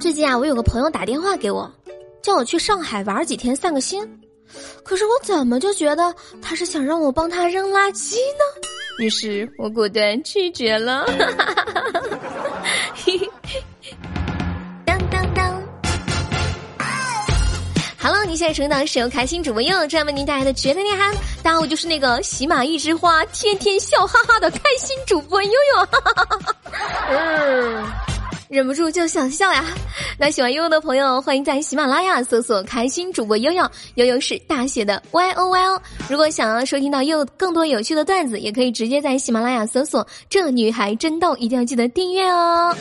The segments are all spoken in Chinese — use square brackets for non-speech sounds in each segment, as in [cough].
最近啊，我有个朋友打电话给我，叫我去上海玩几天散个心。可是我怎么就觉得他是想让我帮他扔垃圾呢？于是我果断拒绝了。[laughs]！Hello，你现在收听到是由开心主播悠悠专门为您带来的绝对内涵。大家好，我就是那个喜马一枝花，天天笑哈哈的开心主播悠悠。嗯，忍不住就想笑呀。那喜欢悠悠的朋友，欢迎在喜马拉雅搜索“开心主播悠悠”，悠悠是大写的 Y O Y O。如果想要收听到悠悠更多有趣的段子，也可以直接在喜马拉雅搜索“这女孩真逗”，一定要记得订阅哦。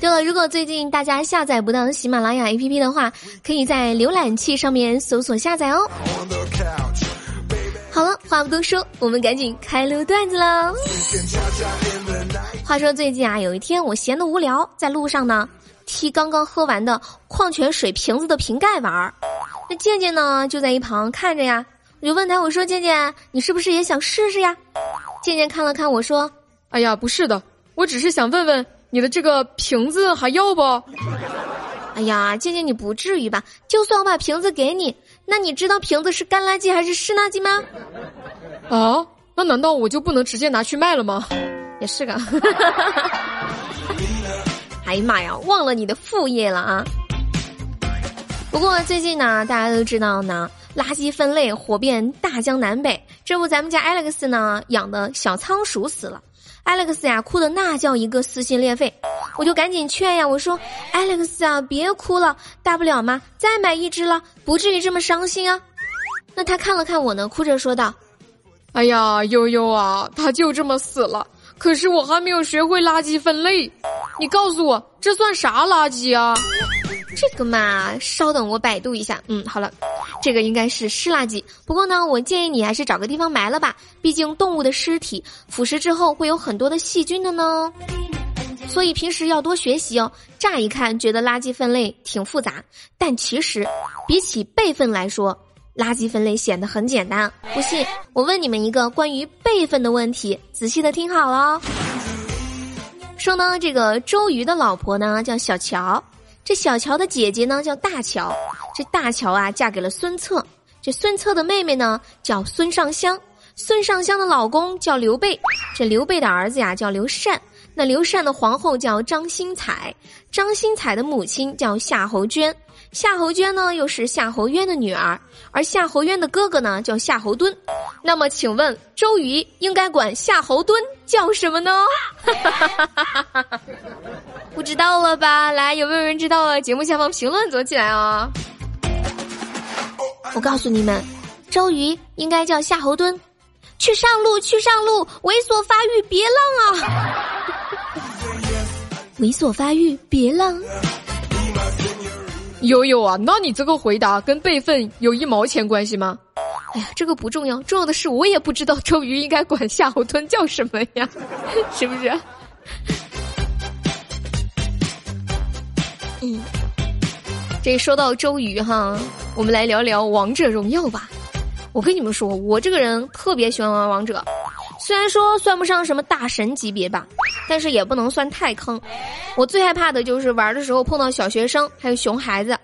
对了，如果最近大家下载不到喜马拉雅 APP 的话，可以在浏览器上面搜索下载哦。好了，话不多说，我们赶紧开录段子喽。话说最近啊，有一天我闲得无聊，在路上呢。踢刚刚喝完的矿泉水瓶子的瓶盖玩儿，那健健呢就在一旁看着呀。我就问他，我说：“健健，你是不是也想试试呀？”健健看了看我说：“哎呀，不是的，我只是想问问你的这个瓶子还要不？”哎呀，静静你不至于吧？就算我把瓶子给你，那你知道瓶子是干垃圾还是湿垃圾吗？啊，那难道我就不能直接拿去卖了吗？也是个。[laughs] 哎呀妈呀，忘了你的副业了啊！不过最近呢，大家都知道呢，垃圾分类火遍大江南北。这不，咱们家 Alex 呢养的小仓鼠死了，Alex 呀哭的那叫一个撕心裂肺。我就赶紧劝呀，我说 Alex 啊，别哭了，大不了嘛，再买一只了，不至于这么伤心啊。那他看了看我呢，哭着说道：“哎呀，悠悠啊，他就这么死了。”可是我还没有学会垃圾分类，你告诉我这算啥垃圾啊？这个嘛，稍等我百度一下。嗯，好了，这个应该是湿垃圾。不过呢，我建议你还是找个地方埋了吧，毕竟动物的尸体腐蚀之后会有很多的细菌的呢。所以平时要多学习哦。乍一看觉得垃圾分类挺复杂，但其实比起辈分来说。垃圾分类显得很简单，不信我问你们一个关于辈分的问题，仔细的听好了。说呢，这个周瑜的老婆呢叫小乔，这小乔的姐姐呢叫大乔，这大乔啊嫁给了孙策，这孙策的妹妹呢叫孙尚香，孙尚香的老公叫刘备，这刘备的儿子呀叫刘禅，那刘禅的皇后叫张新彩，张新彩的母亲叫夏侯娟。夏侯娟呢，又是夏侯渊的女儿，而夏侯渊的哥哥呢，叫夏侯惇。那么，请问周瑜应该管夏侯惇叫什么呢？[laughs] 不知道了吧？来，有没有人知道了？节目下方评论走起来啊！我告诉你们，周瑜应该叫夏侯惇。去上路，去上路，猥琐发育，别浪啊！[laughs] 猥琐发育，别浪。悠悠啊，那你这个回答跟辈分有一毛钱关系吗？哎呀，这个不重要，重要的是我也不知道周瑜应该管夏侯惇叫什么呀，是不是？[laughs] 嗯，这说到周瑜哈，我们来聊聊王者荣耀吧。我跟你们说，我这个人特别喜欢玩王者。虽然说算不上什么大神级别吧，但是也不能算太坑。我最害怕的就是玩的时候碰到小学生还有熊孩子，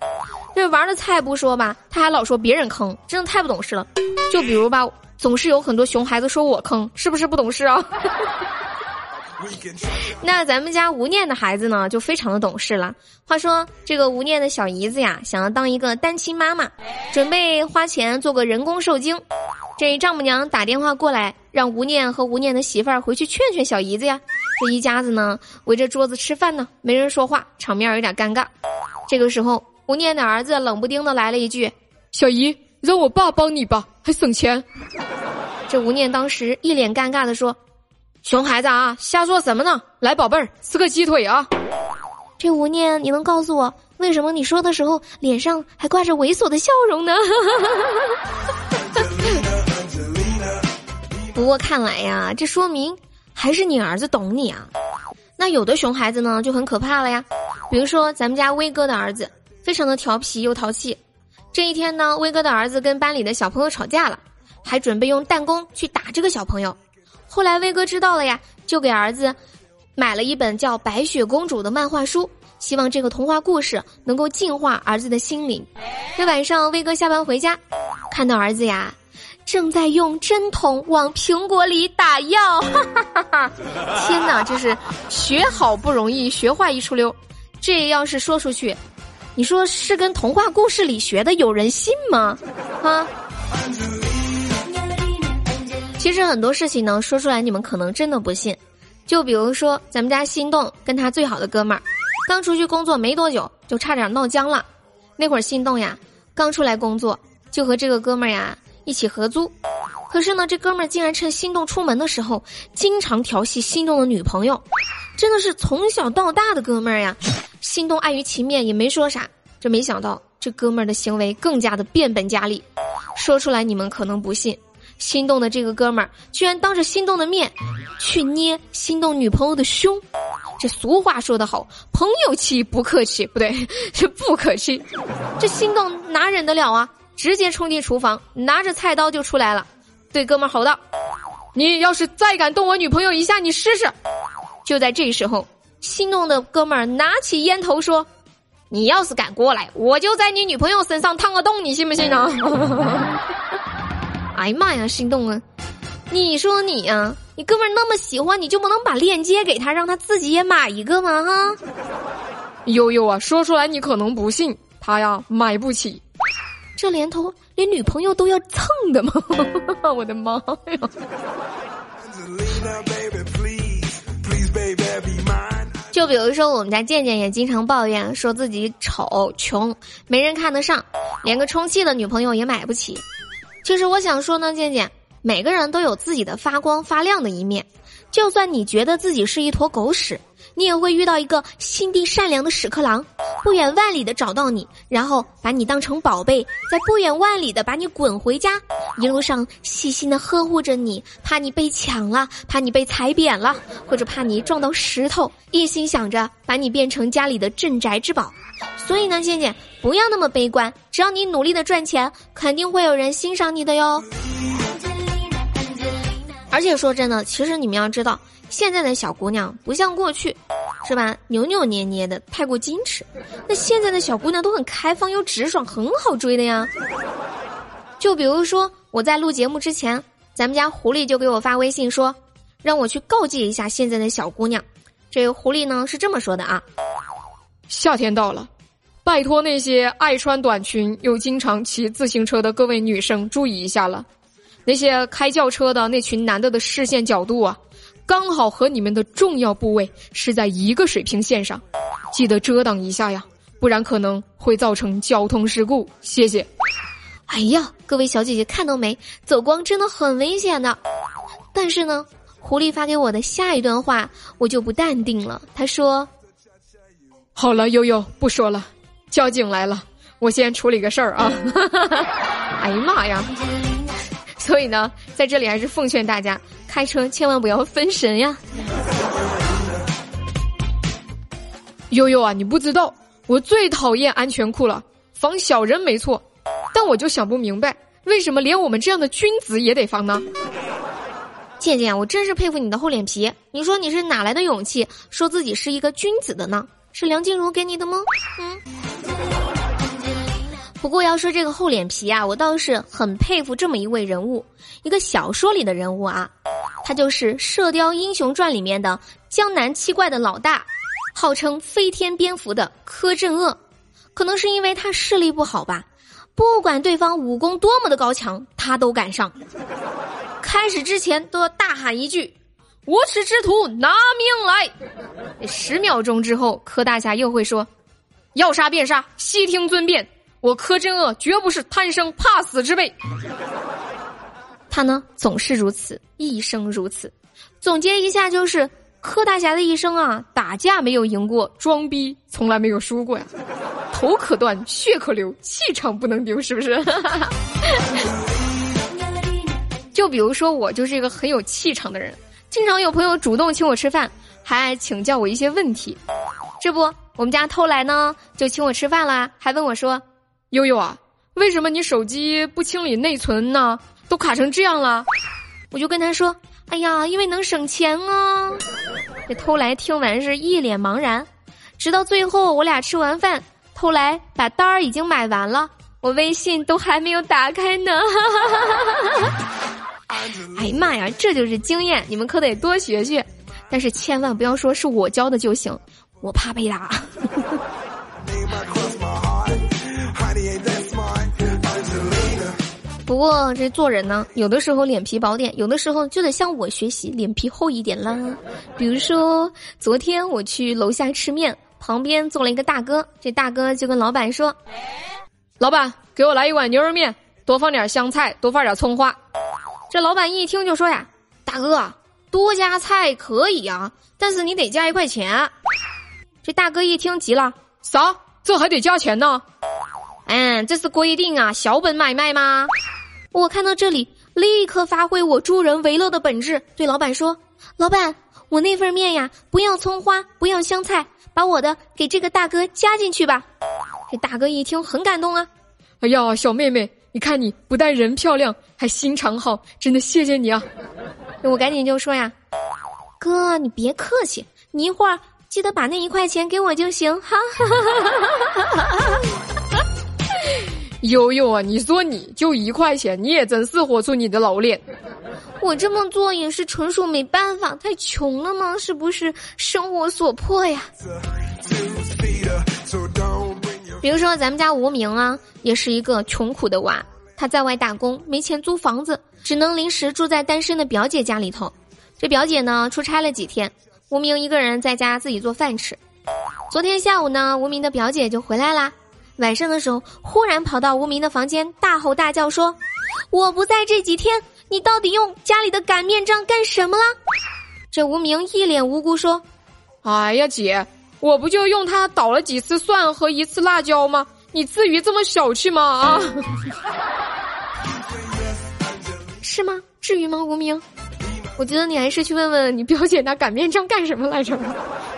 这玩的菜不说吧，他还老说别人坑，真的太不懂事了。就比如吧，总是有很多熊孩子说我坑，是不是不懂事啊？那咱们家吴念的孩子呢，就非常的懂事了。话说这个吴念的小姨子呀，想要当一个单亲妈妈，准备花钱做个人工受精。这丈母娘打电话过来，让吴念和吴念的媳妇儿回去劝劝小姨子呀。这一家子呢围着桌子吃饭呢，没人说话，场面有点尴尬。这个时候，吴念的儿子冷不丁的来了一句：“小姨，让我爸帮你吧，还省钱。”这吴念当时一脸尴尬的说：“熊孩子啊，瞎说什么呢？来，宝贝儿，吃个鸡腿啊！”这吴念，你能告诉我为什么你说的时候脸上还挂着猥琐的笑容呢？[laughs] 不过看来呀，这说明还是你儿子懂你啊。那有的熊孩子呢就很可怕了呀，比如说咱们家威哥的儿子，非常的调皮又淘气。这一天呢，威哥的儿子跟班里的小朋友吵架了，还准备用弹弓去打这个小朋友。后来威哥知道了呀，就给儿子买了一本叫《白雪公主》的漫画书，希望这个童话故事能够净化儿子的心灵。这晚上，威哥下班回家，看到儿子呀，正在用针筒往苹果里打药。哈哈哈哈天哪，这是学好不容易，学坏一出溜。这要是说出去，你说是跟童话故事里学的，有人信吗？啊？其实很多事情呢，说出来你们可能真的不信。就比如说，咱们家心动跟他最好的哥们儿，刚出去工作没多久，就差点闹僵了。那会儿心动呀，刚出来工作，就和这个哥们儿呀一起合租。可是呢，这哥们儿竟然趁心动出门的时候，经常调戏心动的女朋友，真的是从小到大的哥们儿呀。心动碍于情面也没说啥，这没想到这哥们儿的行为更加的变本加厉。说出来你们可能不信。心动的这个哥们儿居然当着心动的面去捏心动女朋友的胸，这俗话说得好，朋友妻不客气，不对，是 [laughs] 不可气。这心动哪忍得了啊？直接冲进厨房，拿着菜刀就出来了，对哥们儿吼道：“你要是再敢动我女朋友一下，你试试！”就在这时候，心动的哥们儿拿起烟头说：“你要是敢过来，我就在你女朋友身上烫个洞，你信不信啊？” [laughs] 哎呀妈呀，心动啊！你说你呀，你哥们儿那么喜欢，你就不能把链接给他，让他自己也买一个吗？哈！悠悠啊，说出来你可能不信，他呀买不起，这年头连女朋友都要蹭的吗？[laughs] 我的妈呀！就比如说，我们家健健也经常抱怨，说自己丑、穷、没人看得上，连个充气的女朋友也买不起。其实我想说呢，健健，每个人都有自己的发光发亮的一面。就算你觉得自己是一坨狗屎，你也会遇到一个心地善良的屎壳郎，不远万里的找到你，然后把你当成宝贝，在不远万里的把你滚回家，一路上细心的呵护着你，怕你被抢了，怕你被踩扁了，或者怕你撞到石头，一心想着把你变成家里的镇宅之宝。所以呢，健健不要那么悲观，只要你努力的赚钱，肯定会有人欣赏你的哟。而且说真的，其实你们要知道，现在的小姑娘不像过去，是吧？扭扭捏捏的，太过矜持。那现在的小姑娘都很开放又直爽，很好追的呀。就比如说我在录节目之前，咱们家狐狸就给我发微信说，让我去告诫一下现在的小姑娘。这个狐狸呢是这么说的啊。夏天到了，拜托那些爱穿短裙又经常骑自行车的各位女生注意一下了。那些开轿车的那群男的的视线角度啊，刚好和你们的重要部位是在一个水平线上，记得遮挡一下呀，不然可能会造成交通事故。谢谢。哎呀，各位小姐姐看到没？走光真的很危险的。但是呢，狐狸发给我的下一段话我就不淡定了。他说。好了，悠悠不说了，交警来了，我先处理个事儿啊！[laughs] 哎呀妈呀！所以呢，在这里还是奉劝大家，开车千万不要分神呀。悠悠啊，你不知道，我最讨厌安全裤了，防小人没错，但我就想不明白，为什么连我们这样的君子也得防呢？倩倩，我真是佩服你的厚脸皮，你说你是哪来的勇气说自己是一个君子的呢？是梁静茹给你的吗？嗯。不过要说这个厚脸皮啊，我倒是很佩服这么一位人物，一个小说里的人物啊，他就是《射雕英雄传》里面的江南七怪的老大，号称飞天蝙蝠的柯镇恶。可能是因为他视力不好吧，不管对方武功多么的高强，他都敢上。开始之前都要大喊一句。无耻之徒，拿命来！十秒钟之后，柯大侠又会说：“要杀便杀，悉听尊便。我柯镇恶绝不是贪生怕死之辈。”他呢，总是如此，一生如此。总结一下，就是柯大侠的一生啊，打架没有赢过，装逼从来没有输过呀。头可断，血可流，气场不能丢，是不是？[laughs] 就比如说，我就是一个很有气场的人。经常有朋友主动请我吃饭，还爱请教我一些问题。这不，我们家偷来呢，就请我吃饭啦，还问我说：“悠悠啊，为什么你手机不清理内存呢？都卡成这样了？”我就跟他说：“哎呀，因为能省钱啊。”这偷来听完是一脸茫然，直到最后我俩吃完饭，偷来把单儿已经买完了，我微信都还没有打开呢。[laughs] 哎呀妈呀，这就是经验，你们可得多学学，但是千万不要说是我教的就行，我怕被打。不过这做人呢，有的时候脸皮薄点，有的时候就得向我学习，脸皮厚一点啦。比如说，昨天我去楼下吃面，旁边坐了一个大哥，这大哥就跟老板说：“老板，给我来一碗牛肉面，多放点香菜，多放点葱花。”这老板一听就说呀：“大哥，多加菜可以啊，但是你得加一块钱。”这大哥一听急了：“啥？这还得加钱呢？”嗯，这是规定啊，小本买卖吗？我看到这里，立刻发挥我助人为乐的本质，对老板说：“老板，我那份面呀，不要葱花，不要香菜，把我的给这个大哥加进去吧。”这大哥一听很感动啊，哎呀，小妹妹，你看你不但人漂亮，还心肠好，真的谢谢你啊！[laughs] 我赶紧就说呀：“哥，你别客气，你一会儿记得把那一块钱给我就行，哈。[laughs] ”悠悠啊，你说你就一块钱，你也真是活出你的老脸。我这么做也是纯属没办法，太穷了吗？是不是生活所迫呀？比如说咱们家无名啊，也是一个穷苦的娃，他在外打工，没钱租房子，只能临时住在单身的表姐家里头。这表姐呢出差了几天，无名一个人在家自己做饭吃。昨天下午呢，无名的表姐就回来啦。晚上的时候，忽然跑到无名的房间，大吼大叫说：“我不在这几天，你到底用家里的擀面杖干什么了？”这无名一脸无辜说：“哎呀，姐，我不就用它捣了几次蒜和一次辣椒吗？你至于这么小气吗？啊，[laughs] 是吗？至于吗？无名，我觉得你还是去问问你表姐拿擀面杖干什么来着，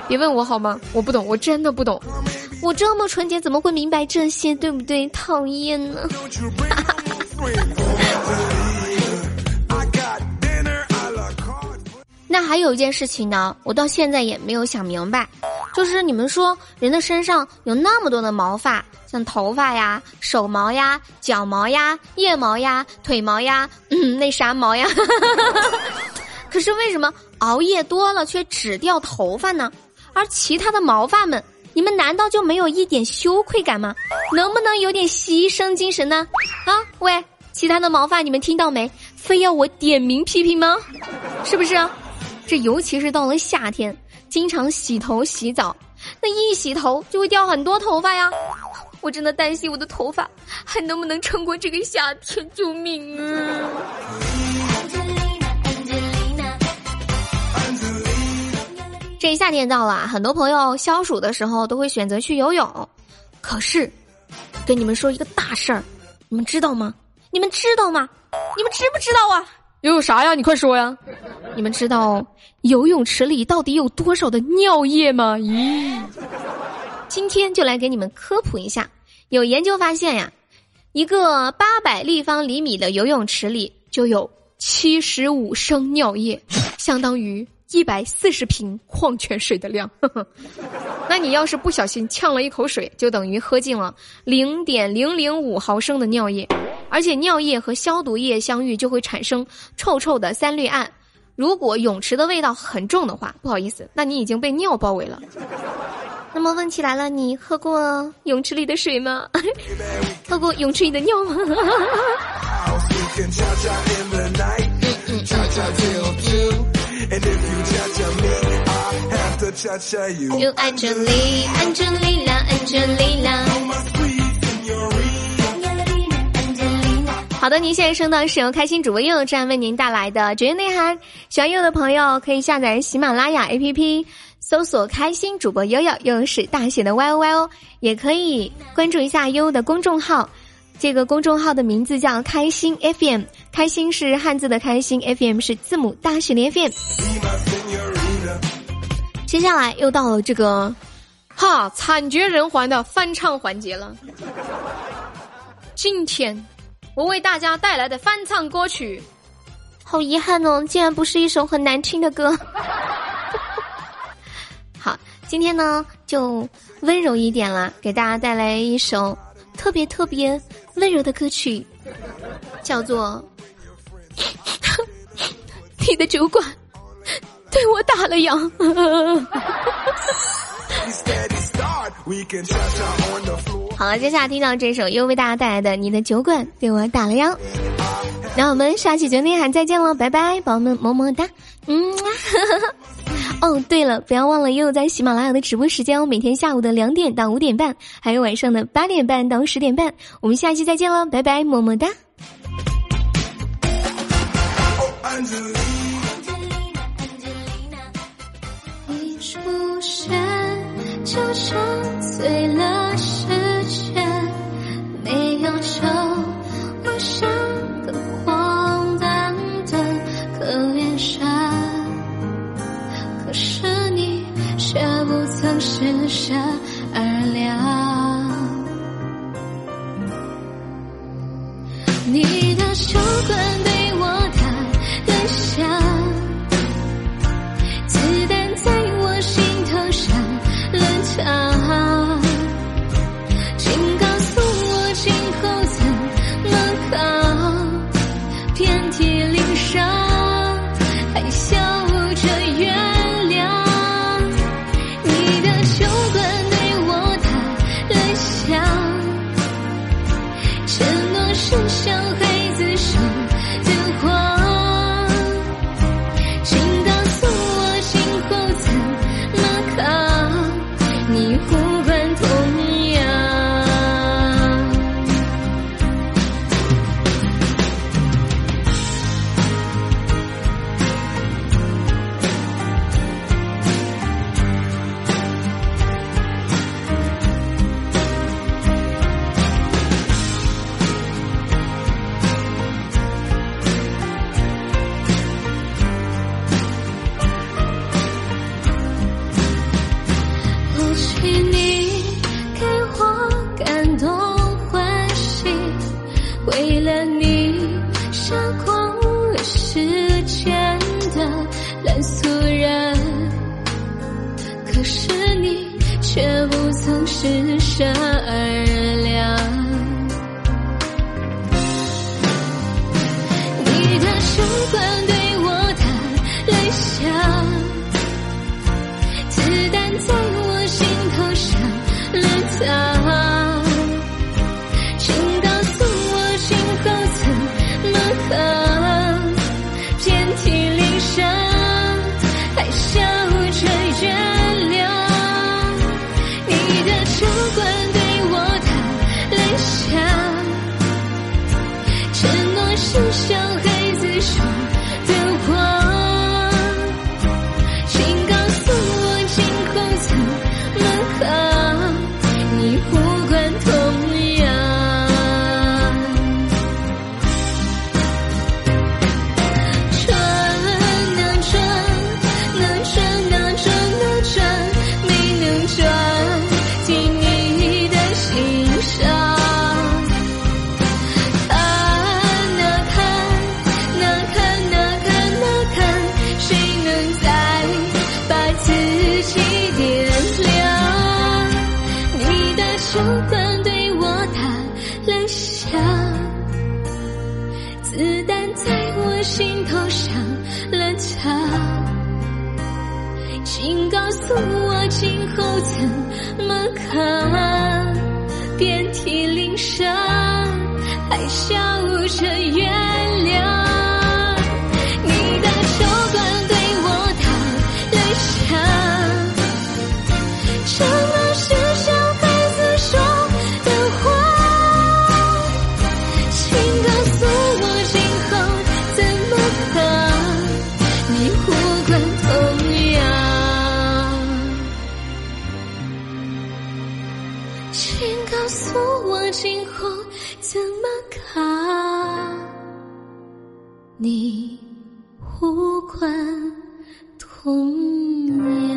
别问我好吗？我不懂，我真的不懂。”我这么纯洁，怎么会明白这些？对不对？讨厌呢。[laughs] 那还有一件事情呢，我到现在也没有想明白，就是你们说人的身上有那么多的毛发，像头发呀、手毛呀、脚毛呀、腋毛呀、腿毛呀，嗯，那啥毛呀？[laughs] 可是为什么熬夜多了却只掉头发呢？而其他的毛发们？你们难道就没有一点羞愧感吗？能不能有点牺牲精神呢？啊，喂，其他的毛发你们听到没？非要我点名批评吗？是不是？这尤其是到了夏天，经常洗头洗澡，那一洗头就会掉很多头发呀。我真的担心我的头发还能不能撑过这个夏天，救命啊！这夏天到了，很多朋友消暑的时候都会选择去游泳。可是，跟你们说一个大事儿，你们知道吗？你们知道吗？你们知不知道啊？游泳啥呀？你快说呀！你们知道游泳池里到底有多少的尿液吗？咦，今天就来给你们科普一下。有研究发现呀，一个八百立方厘米的游泳池里就有七十五升尿液，相当于。一百四十瓶矿泉水的量，[laughs] 那你要是不小心呛了一口水，就等于喝进了零点零零五毫升的尿液，而且尿液和消毒液相遇就会产生臭臭的三氯胺。如果泳池的味道很重的话，不好意思，那你已经被尿包围了。[laughs] 那么问题来了，你喝过泳池里的水吗？[laughs] 喝过泳池里的尿吗？又爱这里，安这里啦，安这里啦。好的，您现在收到是由开心主播悠悠站为您带来的绝对内涵。喜欢悠悠的朋友可以下载喜马拉雅 APP，搜索“开心主播悠悠”，悠是大写的 Y O Y O。也可以关注一下悠悠的公众号，这个公众号的名字叫“开心 FM”，开心是汉字的开心，FM 是字母大写的 FM。接下来又到了这个，哈惨绝人寰的翻唱环节了。今天我为大家带来的翻唱歌曲，好遗憾哦，竟然不是一首很难听的歌。[laughs] 好今天呢就温柔一点啦，给大家带来一首特别特别温柔的歌曲，叫做《你的酒馆对我打了烊》。[laughs] 好了，接下来听到这首又为大家带来的《你的酒馆对我打了烊》。那我们下期节目内涵再见了，拜拜，宝宝们么么哒，嗯。[laughs] 哦，对了，不要忘了，又在喜马拉雅的直播时间哦，每天下午的两点到五点半，还有晚上的八点半到十点半。我们下期再见了，拜拜，么么哒。一出现就沉醉了时间，没有酒，我像个荒诞的可怜山。可是你却不曾施舍二两，你为了你杀光了世间的烂俗人，可是你却不曾施舍二两。穿童年。